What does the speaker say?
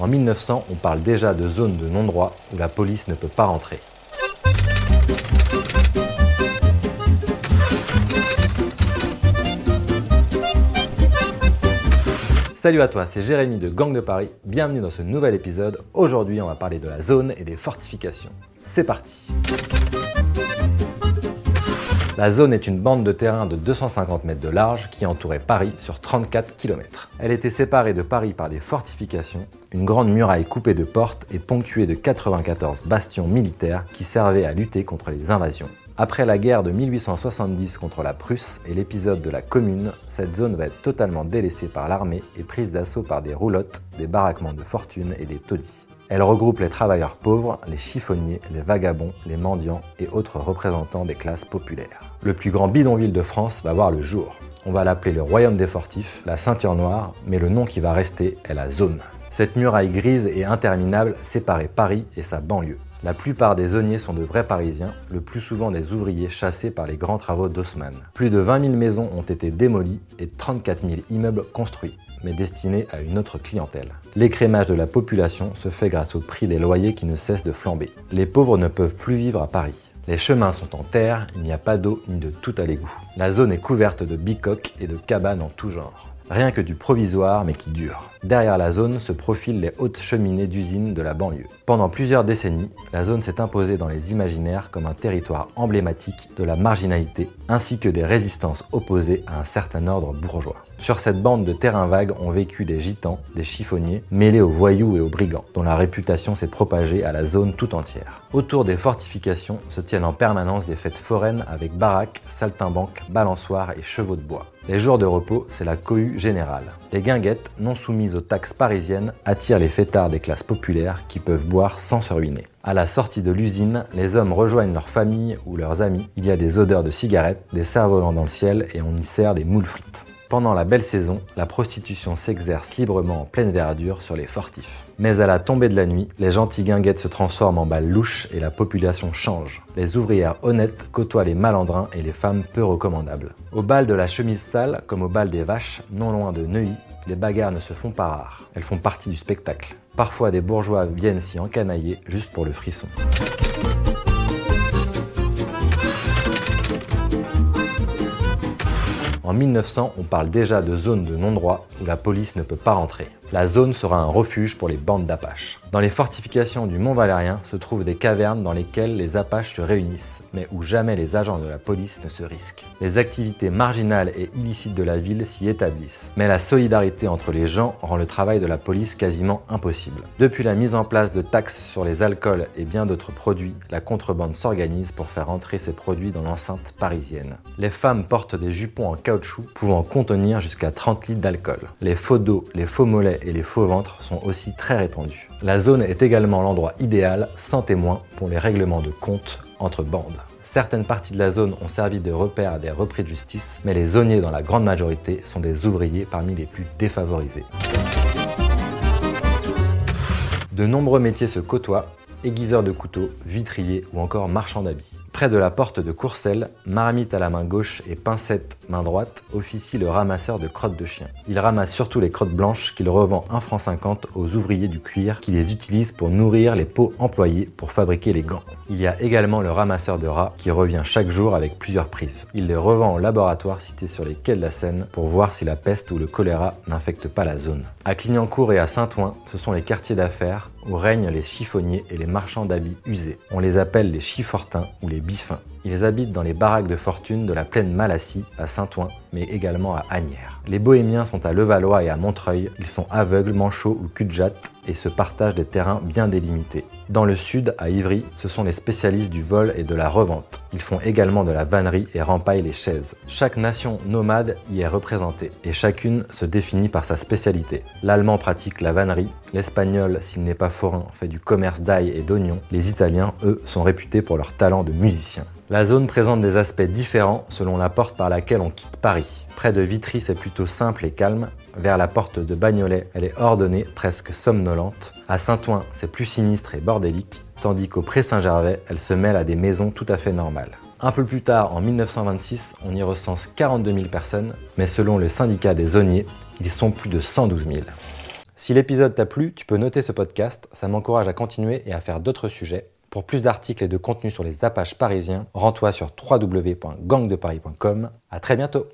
En 1900, on parle déjà de zone de non-droit où la police ne peut pas rentrer. Salut à toi, c'est Jérémy de Gang de Paris. Bienvenue dans ce nouvel épisode. Aujourd'hui, on va parler de la zone et des fortifications. C'est parti La zone est une bande de terrain de 250 mètres de large qui entourait Paris sur 34 km. Elle était séparée de Paris par des fortifications, une grande muraille coupée de portes et ponctuée de 94 bastions militaires qui servaient à lutter contre les invasions. Après la guerre de 1870 contre la Prusse et l'épisode de la Commune, cette zone va être totalement délaissée par l'armée et prise d'assaut par des roulottes, des baraquements de fortune et des taudis. Elle regroupe les travailleurs pauvres, les chiffonniers, les vagabonds, les mendiants et autres représentants des classes populaires. Le plus grand bidonville de France va voir le jour. On va l'appeler le royaume des fortifs, la ceinture noire, mais le nom qui va rester est la zone. Cette muraille grise et interminable séparait Paris et sa banlieue. La plupart des zoniers sont de vrais Parisiens, le plus souvent des ouvriers chassés par les grands travaux d'Haussmann. Plus de 20 000 maisons ont été démolies et 34 000 immeubles construits, mais destinés à une autre clientèle. L'écrémage de la population se fait grâce au prix des loyers qui ne cessent de flamber. Les pauvres ne peuvent plus vivre à Paris. Les chemins sont en terre, il n'y a pas d'eau ni de tout à l'égout. La zone est couverte de bicoques et de cabanes en tout genre. Rien que du provisoire mais qui dure. Derrière la zone se profilent les hautes cheminées d'usines de la banlieue. Pendant plusieurs décennies, la zone s'est imposée dans les imaginaires comme un territoire emblématique de la marginalité ainsi que des résistances opposées à un certain ordre bourgeois. Sur cette bande de terrain vague ont vécu des gitans, des chiffonniers, mêlés aux voyous et aux brigands, dont la réputation s'est propagée à la zone tout entière. Autour des fortifications se tiennent en permanence des fêtes foraines avec baraques, saltimbanques, balançoires et chevaux de bois. Les jours de repos, c'est la cohue générale. Les guinguettes, non soumises aux taxes parisiennes, attirent les fêtards des classes populaires qui peuvent boire sans se ruiner. À la sortie de l'usine, les hommes rejoignent leurs familles ou leurs amis. Il y a des odeurs de cigarettes, des cerfs-volants dans le ciel et on y sert des moules frites. Pendant la belle saison, la prostitution s'exerce librement en pleine verdure sur les fortifs. Mais à la tombée de la nuit, les gentils guinguettes se transforment en balles louches et la population change. Les ouvrières honnêtes côtoient les malandrins et les femmes peu recommandables. Au bal de la chemise sale, comme au bal des vaches, non loin de Neuilly, les bagarres ne se font pas rares. Elles font partie du spectacle. Parfois, des bourgeois viennent s'y encanailler juste pour le frisson. En 1900, on parle déjà de zone de non-droit où la police ne peut pas rentrer. La zone sera un refuge pour les bandes d'Apaches. Dans les fortifications du Mont Valérien se trouvent des cavernes dans lesquelles les Apaches se réunissent, mais où jamais les agents de la police ne se risquent. Les activités marginales et illicites de la ville s'y établissent, mais la solidarité entre les gens rend le travail de la police quasiment impossible. Depuis la mise en place de taxes sur les alcools et bien d'autres produits, la contrebande s'organise pour faire entrer ces produits dans l'enceinte parisienne. Les femmes portent des jupons en caoutchouc pouvant contenir jusqu'à 30 litres d'alcool. Les faux dos, les faux mollets et les faux ventres sont aussi très répandus. La zone est également l'endroit idéal, sans témoin, pour les règlements de comptes entre bandes. Certaines parties de la zone ont servi de repère à des repris de justice, mais les zoniers dans la grande majorité sont des ouvriers parmi les plus défavorisés. De nombreux métiers se côtoient, aiguiseurs de couteaux, vitriers ou encore marchands d'habits. Près de la porte de Courcelles, marmite à la main gauche et pincette main droite, officie le ramasseur de crottes de chien. Il ramasse surtout les crottes blanches qu'il revend 1 franc 50 aux ouvriers du cuir qui les utilisent pour nourrir les peaux employées pour fabriquer les gants. Il y a également le ramasseur de rats qui revient chaque jour avec plusieurs prises. Il les revend au laboratoire cité sur les quais de la Seine pour voir si la peste ou le choléra n'infectent pas la zone. À Clignancourt et à Saint-Ouen, ce sont les quartiers d'affaires où règnent les chiffonniers et les marchands d'habits usés. On les appelle les chiffortins ou les bifins. Ils habitent dans les baraques de fortune de la plaine Malassie à Saint-Ouen, mais également à Agnières. Les bohémiens sont à Levallois et à Montreuil. Ils sont aveugles, manchots ou cul et se partagent des terrains bien délimités. Dans le sud, à Ivry, ce sont les spécialistes du vol et de la revente. Ils font également de la vannerie et rempaillent les chaises. Chaque nation nomade y est représentée et chacune se définit par sa spécialité. L'allemand pratique la vannerie, l'espagnol, s'il n'est pas forain, fait du commerce d'ail et d'oignons. Les italiens, eux, sont réputés pour leur talent de musiciens. La zone présente des aspects différents selon la porte par laquelle on quitte Paris. Près de Vitry, c'est plutôt simple et calme. Vers la porte de Bagnolet, elle est ordonnée, presque somnolente. À Saint-Ouen, c'est plus sinistre et bordélique, tandis qu'au Pré-Saint-Gervais, elle se mêle à des maisons tout à fait normales. Un peu plus tard, en 1926, on y recense 42 000 personnes, mais selon le syndicat des zoniers, ils sont plus de 112 000. Si l'épisode t'a plu, tu peux noter ce podcast, ça m'encourage à continuer et à faire d'autres sujets. Pour plus d'articles et de contenus sur les Apaches parisiens, rends-toi sur www.gangdeparis.com. À très bientôt